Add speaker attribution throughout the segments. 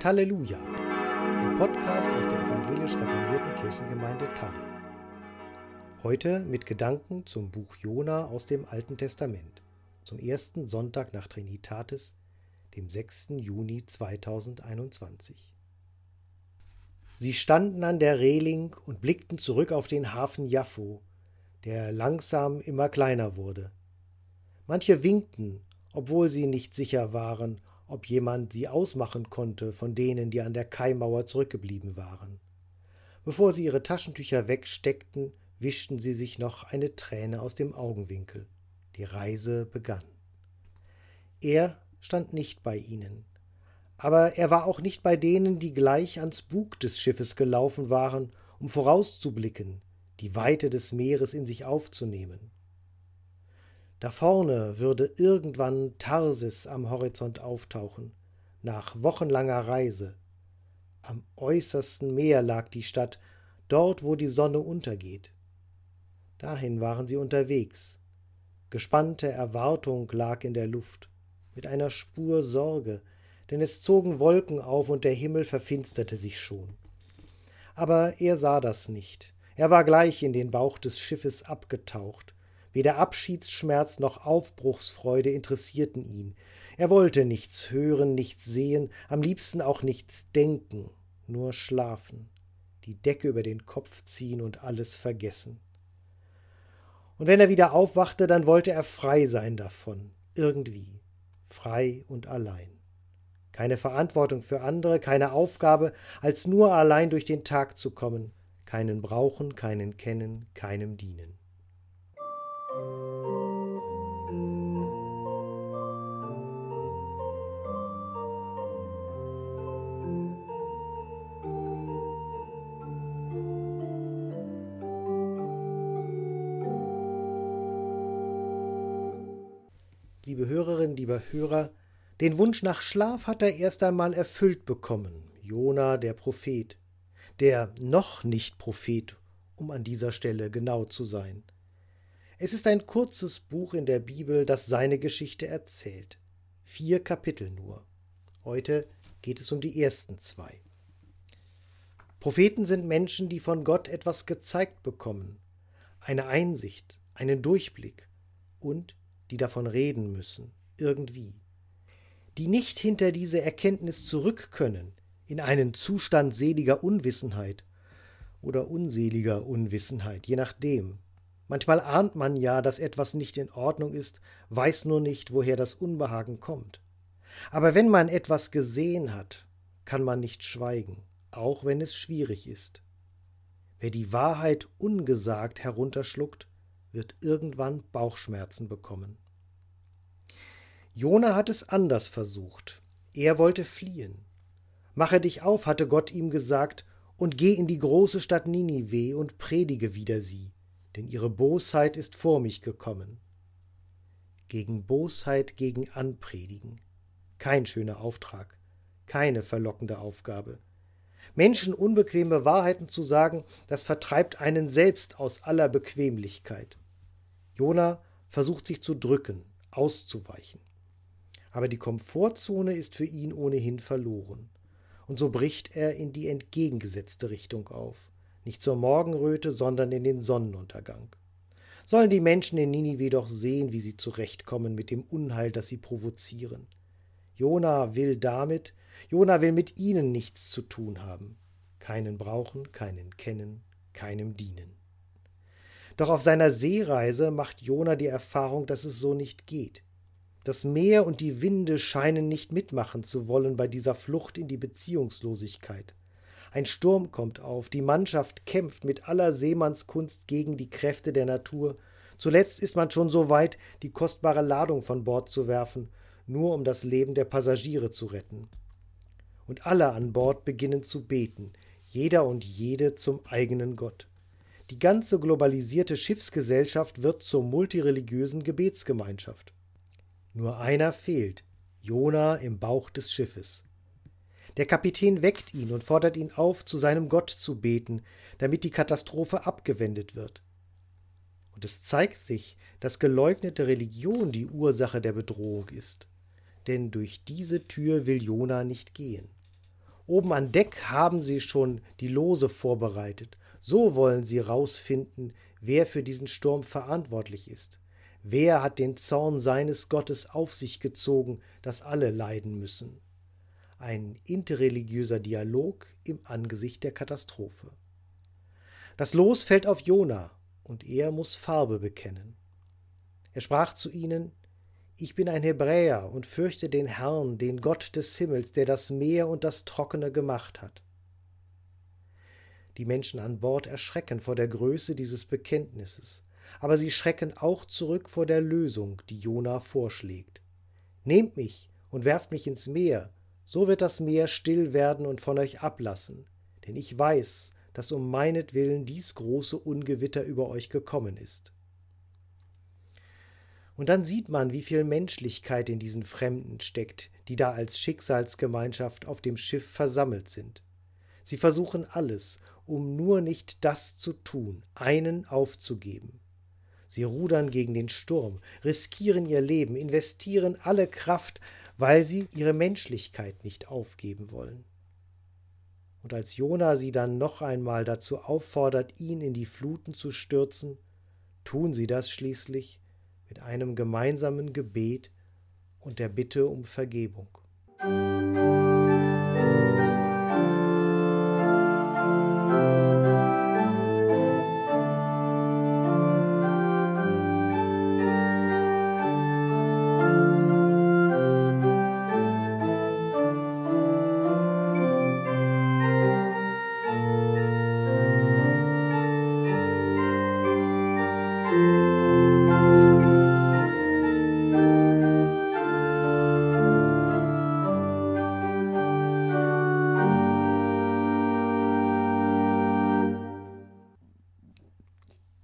Speaker 1: Talleluja, ein Podcast aus der evangelisch reformierten Kirchengemeinde Talle. Heute mit Gedanken zum Buch Jona aus dem Alten Testament, zum ersten Sonntag nach Trinitatis, dem 6. Juni 2021. Sie standen an der Reling und blickten zurück auf den Hafen Jaffo, der langsam immer kleiner wurde. Manche winkten, obwohl sie nicht sicher waren, ob jemand sie ausmachen konnte von denen, die an der Kaimauer zurückgeblieben waren. Bevor sie ihre Taschentücher wegsteckten, wischten sie sich noch eine Träne aus dem Augenwinkel. Die Reise begann. Er stand nicht bei ihnen, aber er war auch nicht bei denen, die gleich ans Bug des Schiffes gelaufen waren, um vorauszublicken, die Weite des Meeres in sich aufzunehmen. Da vorne würde irgendwann Tarsis am Horizont auftauchen, nach wochenlanger Reise. Am äußersten Meer lag die Stadt, dort wo die Sonne untergeht. Dahin waren sie unterwegs. Gespannte Erwartung lag in der Luft, mit einer Spur Sorge, denn es zogen Wolken auf und der Himmel verfinsterte sich schon. Aber er sah das nicht. Er war gleich in den Bauch des Schiffes abgetaucht, Weder Abschiedsschmerz noch Aufbruchsfreude interessierten ihn. Er wollte nichts hören, nichts sehen, am liebsten auch nichts denken, nur schlafen, die Decke über den Kopf ziehen und alles vergessen. Und wenn er wieder aufwachte, dann wollte er frei sein davon, irgendwie, frei und allein. Keine Verantwortung für andere, keine Aufgabe, als nur allein durch den Tag zu kommen, keinen brauchen, keinen kennen, keinem dienen. Liebe Hörerinnen, lieber Hörer, den Wunsch nach Schlaf hat er erst einmal erfüllt bekommen, Jona der Prophet, der noch nicht Prophet, um an dieser Stelle genau zu sein. Es ist ein kurzes Buch in der Bibel, das seine Geschichte erzählt. Vier Kapitel nur. Heute geht es um die ersten zwei. Propheten sind Menschen, die von Gott etwas gezeigt bekommen, eine Einsicht, einen Durchblick und die davon reden müssen, irgendwie. Die nicht hinter diese Erkenntnis zurück können, in einen Zustand seliger Unwissenheit oder unseliger Unwissenheit, je nachdem, Manchmal ahnt man ja, dass etwas nicht in Ordnung ist, weiß nur nicht, woher das Unbehagen kommt. Aber wenn man etwas gesehen hat, kann man nicht schweigen, auch wenn es schwierig ist. Wer die Wahrheit ungesagt herunterschluckt, wird irgendwann Bauchschmerzen bekommen. Jona hat es anders versucht. Er wollte fliehen. Mache dich auf, hatte Gott ihm gesagt, und geh in die große Stadt Ninive und predige wider sie denn ihre Bosheit ist vor mich gekommen. Gegen Bosheit gegen Anpredigen. Kein schöner Auftrag, keine verlockende Aufgabe. Menschen unbequeme Wahrheiten zu sagen, das vertreibt einen selbst aus aller Bequemlichkeit. Jona versucht sich zu drücken, auszuweichen. Aber die Komfortzone ist für ihn ohnehin verloren. Und so bricht er in die entgegengesetzte Richtung auf nicht zur Morgenröte, sondern in den Sonnenuntergang. Sollen die Menschen in Ninive doch sehen, wie sie zurechtkommen mit dem Unheil, das sie provozieren. Jona will damit, Jona will mit ihnen nichts zu tun haben. Keinen brauchen, keinen kennen, keinem dienen. Doch auf seiner Seereise macht Jona die Erfahrung, dass es so nicht geht. Das Meer und die Winde scheinen nicht mitmachen zu wollen bei dieser Flucht in die Beziehungslosigkeit. Ein Sturm kommt auf, die Mannschaft kämpft mit aller Seemannskunst gegen die Kräfte der Natur. Zuletzt ist man schon so weit, die kostbare Ladung von Bord zu werfen, nur um das Leben der Passagiere zu retten. Und alle an Bord beginnen zu beten, jeder und jede zum eigenen Gott. Die ganze globalisierte Schiffsgesellschaft wird zur multireligiösen Gebetsgemeinschaft. Nur einer fehlt, Jona im Bauch des Schiffes. Der Kapitän weckt ihn und fordert ihn auf, zu seinem Gott zu beten, damit die Katastrophe abgewendet wird. Und es zeigt sich, dass geleugnete Religion die Ursache der Bedrohung ist. Denn durch diese Tür will Jona nicht gehen. Oben an Deck haben sie schon die Lose vorbereitet. So wollen sie rausfinden, wer für diesen Sturm verantwortlich ist. Wer hat den Zorn seines Gottes auf sich gezogen, dass alle leiden müssen? Ein interreligiöser Dialog im Angesicht der Katastrophe. Das Los fällt auf Jona, und er muss Farbe bekennen. Er sprach zu ihnen, Ich bin ein Hebräer und fürchte den Herrn, den Gott des Himmels, der das Meer und das Trockene gemacht hat. Die Menschen an Bord erschrecken vor der Größe dieses Bekenntnisses, aber sie schrecken auch zurück vor der Lösung, die Jona vorschlägt. Nehmt mich und werft mich ins Meer, so wird das Meer still werden und von euch ablassen, denn ich weiß, dass um meinetwillen dies große Ungewitter über euch gekommen ist. Und dann sieht man, wie viel Menschlichkeit in diesen Fremden steckt, die da als Schicksalsgemeinschaft auf dem Schiff versammelt sind. Sie versuchen alles, um nur nicht das zu tun, einen aufzugeben. Sie rudern gegen den Sturm, riskieren ihr Leben, investieren alle Kraft, weil sie ihre Menschlichkeit nicht aufgeben wollen. Und als Jona sie dann noch einmal dazu auffordert, ihn in die Fluten zu stürzen, tun sie das schließlich, mit einem gemeinsamen Gebet und der Bitte um Vergebung.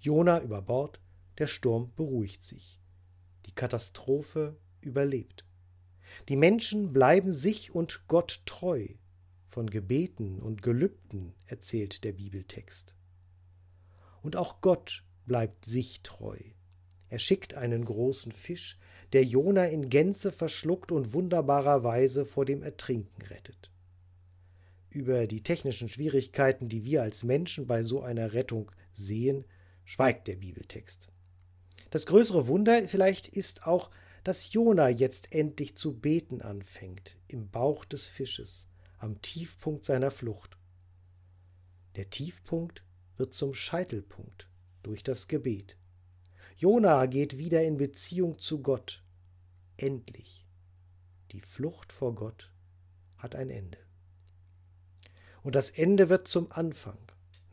Speaker 1: Jona über Bord, der Sturm beruhigt sich. Die Katastrophe überlebt. Die Menschen bleiben sich und Gott treu. Von Gebeten und Gelübden erzählt der Bibeltext. Und auch Gott bleibt sich treu. Er schickt einen großen Fisch, der Jona in Gänze verschluckt und wunderbarerweise vor dem Ertrinken rettet. Über die technischen Schwierigkeiten, die wir als Menschen bei so einer Rettung sehen, schweigt der Bibeltext. Das größere Wunder vielleicht ist auch, dass Jona jetzt endlich zu beten anfängt, im Bauch des Fisches, am Tiefpunkt seiner Flucht. Der Tiefpunkt wird zum Scheitelpunkt durch das Gebet. Jona geht wieder in Beziehung zu Gott. Endlich. Die Flucht vor Gott hat ein Ende. Und das Ende wird zum Anfang.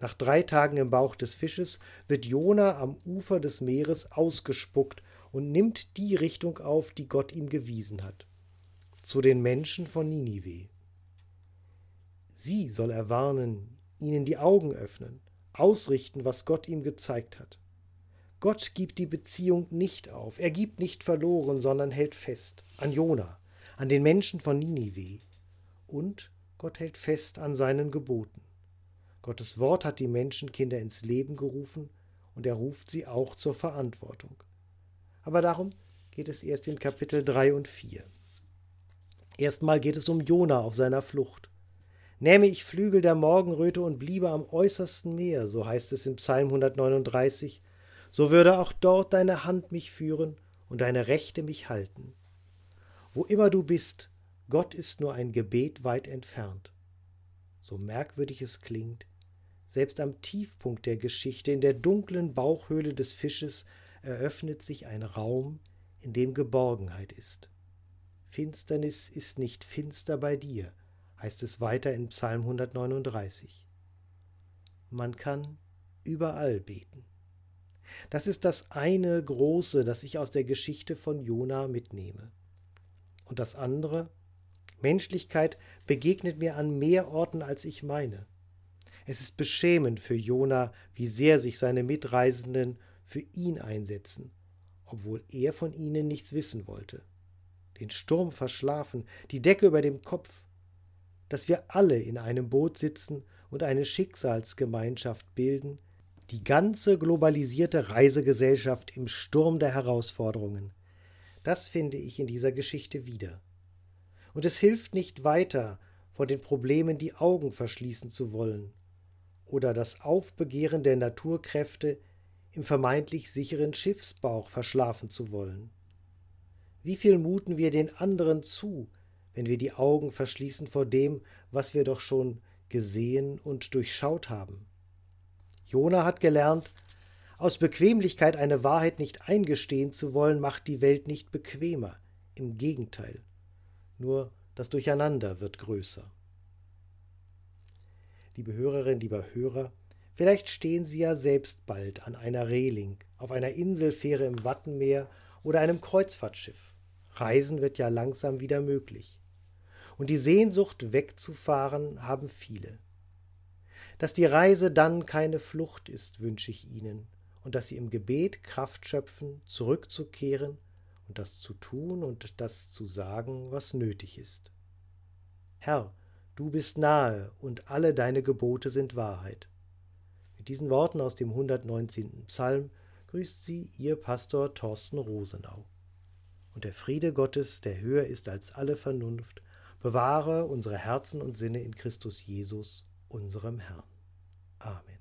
Speaker 1: Nach drei Tagen im Bauch des Fisches wird Jona am Ufer des Meeres ausgespuckt und nimmt die Richtung auf, die Gott ihm gewiesen hat. Zu den Menschen von Ninive. Sie soll er warnen, ihnen die Augen öffnen, ausrichten, was Gott ihm gezeigt hat. Gott gibt die Beziehung nicht auf, er gibt nicht verloren, sondern hält fest an Jona, an den Menschen von Ninive. Und Gott hält fest an seinen Geboten. Gottes Wort hat die Menschenkinder ins Leben gerufen und er ruft sie auch zur Verantwortung. Aber darum geht es erst in Kapitel 3 und 4. Erstmal geht es um Jona auf seiner Flucht. Nähme ich Flügel der Morgenröte und bliebe am äußersten Meer, so heißt es im Psalm 139, so würde auch dort deine Hand mich führen und deine Rechte mich halten. Wo immer du bist, Gott ist nur ein Gebet weit entfernt. So merkwürdig es klingt, selbst am Tiefpunkt der Geschichte, in der dunklen Bauchhöhle des Fisches, eröffnet sich ein Raum, in dem Geborgenheit ist. Finsternis ist nicht finster bei dir, heißt es weiter in Psalm 139. Man kann überall beten. Das ist das eine Große, das ich aus der Geschichte von Jona mitnehme. Und das andere, Menschlichkeit begegnet mir an mehr Orten, als ich meine. Es ist beschämend für Jona, wie sehr sich seine Mitreisenden für ihn einsetzen, obwohl er von ihnen nichts wissen wollte. Den Sturm verschlafen, die Decke über dem Kopf, dass wir alle in einem Boot sitzen und eine Schicksalsgemeinschaft bilden, die ganze globalisierte Reisegesellschaft im Sturm der Herausforderungen. Das finde ich in dieser Geschichte wieder. Und es hilft nicht weiter, vor den Problemen die Augen verschließen zu wollen oder das Aufbegehren der Naturkräfte im vermeintlich sicheren Schiffsbauch verschlafen zu wollen. Wie viel muten wir den anderen zu, wenn wir die Augen verschließen vor dem, was wir doch schon gesehen und durchschaut haben? Jona hat gelernt, aus Bequemlichkeit eine Wahrheit nicht eingestehen zu wollen, macht die Welt nicht bequemer. Im Gegenteil. Nur das Durcheinander wird größer. Liebe Hörerin, lieber Hörer, vielleicht stehen Sie ja selbst bald an einer Reling, auf einer Inselfähre im Wattenmeer oder einem Kreuzfahrtschiff. Reisen wird ja langsam wieder möglich. Und die Sehnsucht wegzufahren haben viele. Dass die Reise dann keine Flucht ist, wünsche ich Ihnen, und dass Sie im Gebet Kraft schöpfen, zurückzukehren und das zu tun und das zu sagen, was nötig ist. Herr, du bist nahe und alle deine Gebote sind Wahrheit. Mit diesen Worten aus dem 119. Psalm grüßt Sie Ihr Pastor Thorsten Rosenau. Und der Friede Gottes, der höher ist als alle Vernunft, bewahre unsere Herzen und Sinne in Christus Jesus, unserem Herrn. Amen.